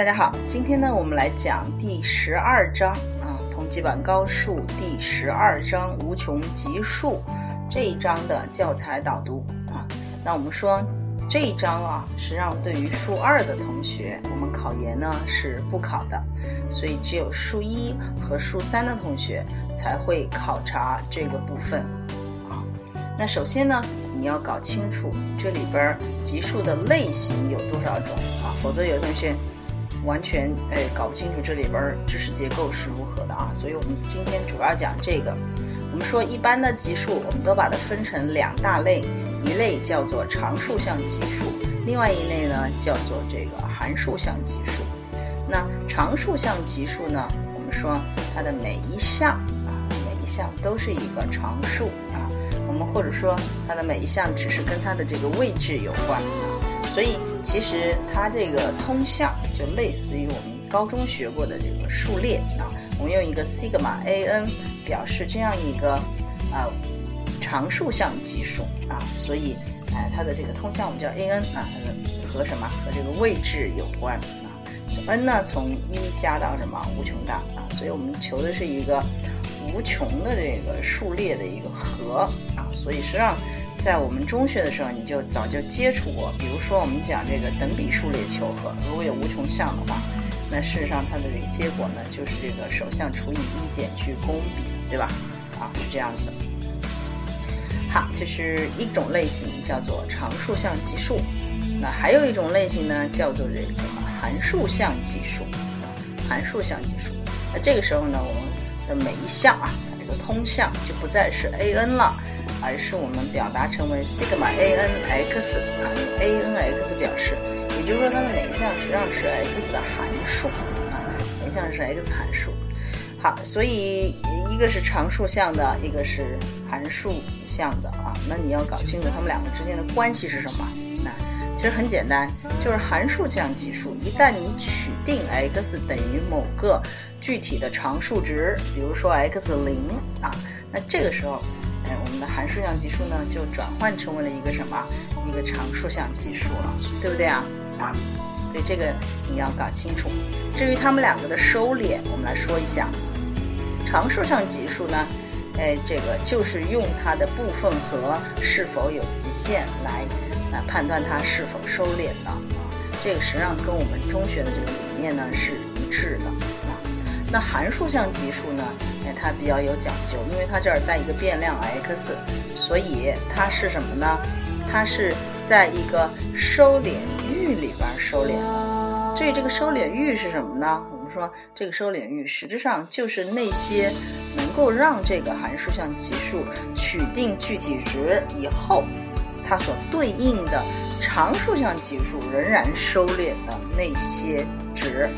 大家好，今天呢，我们来讲第十二章啊，同济版高数第十二章无穷级数这一章的教材导读啊。那我们说这一章啊，实际上对于数二的同学，我们考研呢是不考的，所以只有数一和数三的同学才会考察这个部分啊。那首先呢，你要搞清楚这里边级数的类型有多少种啊，否则有的同学。完全哎搞不清楚这里边知识结构是如何的啊，所以我们今天主要讲这个。我们说一般的级数，我们都把它分成两大类，一类叫做常数项级数，另外一类呢叫做这个函数项级数。那常数项级数呢，我们说它的每一项啊，每一项都是一个常数啊，我们或者说它的每一项只是跟它的这个位置有关。所以其实它这个通项就类似于我们高中学过的这个数列啊，我们用一个 sigma a n 表示这样一个啊常数项级数啊，所以哎它的这个通项我们叫 a n 啊，和什么和这个位置有关啊，n 呢从一加到什么无穷大啊，所以我们求的是一个无穷的这个数列的一个和啊，所以实际上。在我们中学的时候，你就早就接触过。比如说，我们讲这个等比数列求和，如果有无穷项的话，那事实上它的这个结果呢，就是这个首项除以一减去公比，对吧？啊，是这样子的。好，这是一种类型，叫做常数项级数。那还有一种类型呢，叫做这个函数项级数。函数项级数。那这个时候呢，我们的每一项啊，它这个通项就不再是 a n 了。而是我们表达成为 sigma a n x 啊，用 a n x 表示，也就是说它的每一项实际上是 x 的函数啊，每一项是 x 函数。好，所以一个是常数项的，一个是函数项的啊，那你要搞清楚它们两个之间的关系是什么？其实很简单，就是函数项级数，一旦你取定 x 等于某个具体的常数值，比如说 x 零啊，那这个时候。哎我们的函数项级数呢，就转换成为了一个什么？一个常数项级数了，对不对啊？啊，所以这个你要搞清楚。至于它们两个的收敛，我们来说一下。常数项级数呢，哎，这个就是用它的部分和是否有极限来来判断它是否收敛的啊。这个实际上跟我们中学的这个理念呢是一致的啊。那函数项级数呢？哎它比较有讲究，因为它这儿带一个变量 x，所以它是什么呢？它是在一个收敛域里边收敛的。至于这个收敛域是什么呢？我们说这个收敛域实质上就是那些能够让这个函数项级数取定具体值以后，它所对应的常数项级数仍然收敛的那些值。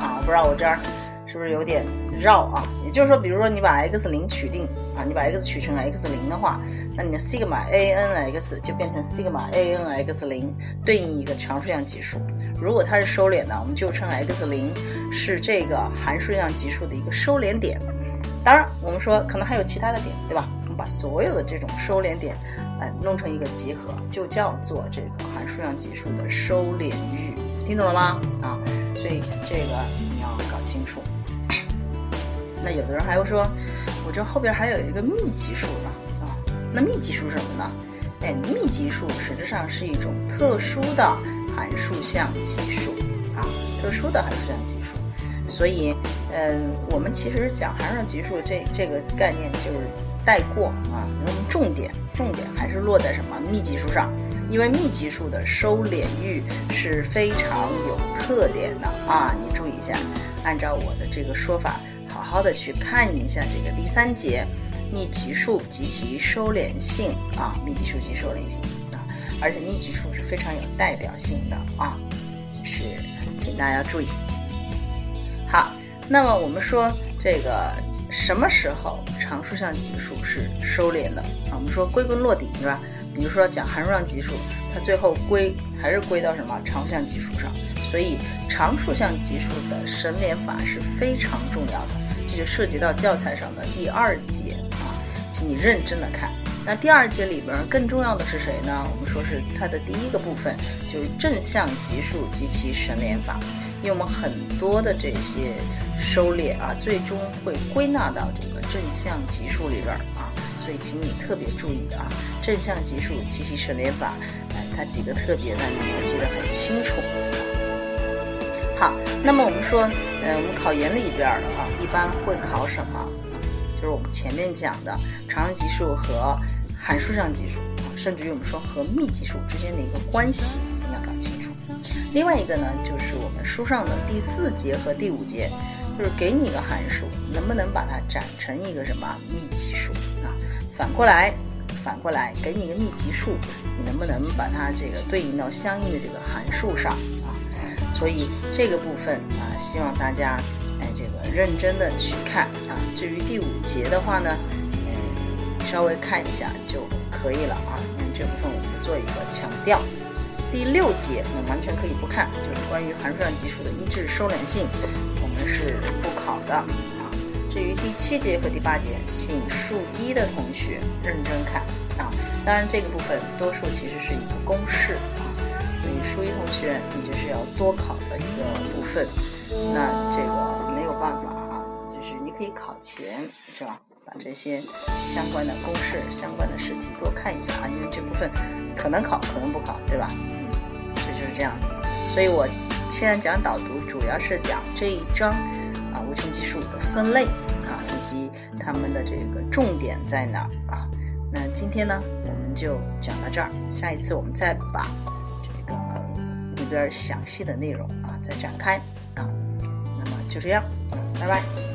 啊，不知道我这儿是不是有点。绕啊，也就是说，比如说你把 x 零取定啊，你把 x 取成 x 零的话，那你的 sigma a n x 就变成 sigma a n x 零，对应一个常数项级数。如果它是收敛的，我们就称 x 零是这个函数项级数的一个收敛点。当然，我们说可能还有其他的点，对吧？把所有的这种收敛点，哎，弄成一个集合，就叫做这个函数项级数的收敛域。听懂了吗？啊，所以这个你要搞清楚。那有的人还会说，我这后边还有一个幂级数呢啊，那幂级数什么呢？哎，幂级数实质上是一种特殊的函数项级数啊，特殊的函数项级数。所以，嗯，我们其实讲函数项级数这这个概念就是带过啊，那么重点重点还是落在什么密集数上，因为密集数的收敛域是非常有特点的啊，你注意一下，按照我的这个说法。好好的去看一下这个第三节，密集数及其收敛性啊，密集数及收敛性啊，而且密集数是非常有代表性的啊，是，请大家注意。好，那么我们说这个什么时候常数项级数是收敛的啊？我们说归根落底是吧？比如说讲函数项级数，它最后归还是归到什么常数项级数上，所以常数项级数的省敛法是非常重要的。这就涉及到教材上的第二节啊，请你认真的看。那第二节里边更重要的是谁呢？我们说是它的第一个部分，就是正向级数及其省敛法。因为我们很多的这些收敛啊，最终会归纳到这个正向级数里边啊，所以请你特别注意啊，正向级数机器省略法，哎，它几个特别呢，你要记得很清楚。好，那么我们说，呃，我们考研里边的啊，一般会考什么？就是我们前面讲的常用级数和函数上级数啊，甚至于我们说和幂级数之间的一个关系，你要搞清楚。另外一个呢，就是我们书上的第四节和第五节，就是给你一个函数，能不能把它展成一个什么幂级数啊？反过来，反过来给你一个幂级数，你能不能把它这个对应到相应的这个函数上啊？所以这个部分啊，希望大家哎这个认真的去看啊。至于第五节的话呢，嗯，稍微看一下就可以了啊。因为这部分我们做一个强调。第六节我们完全可以不看，就是关于函数上级数的一致收敛性，我们是不考的啊。至于第七节和第八节，请数一的同学认真看啊。当然这个部分多数其实是一个公式啊。所以，数一同学，你这是要多考的一个部分，那这个没有办法啊，就是你可以考前是吧，把这些相关的公式、相关的试题多看一下啊，因为这部分可能考，可能不考，对吧？嗯，这就是这样子。所以我现在讲导读，主要是讲这一章啊无穷级数的分类啊，以及它们的这个重点在哪啊。那今天呢，我们就讲到这儿，下一次我们再把这个里。边详细的内容啊，再展开啊，那么就这样，拜拜。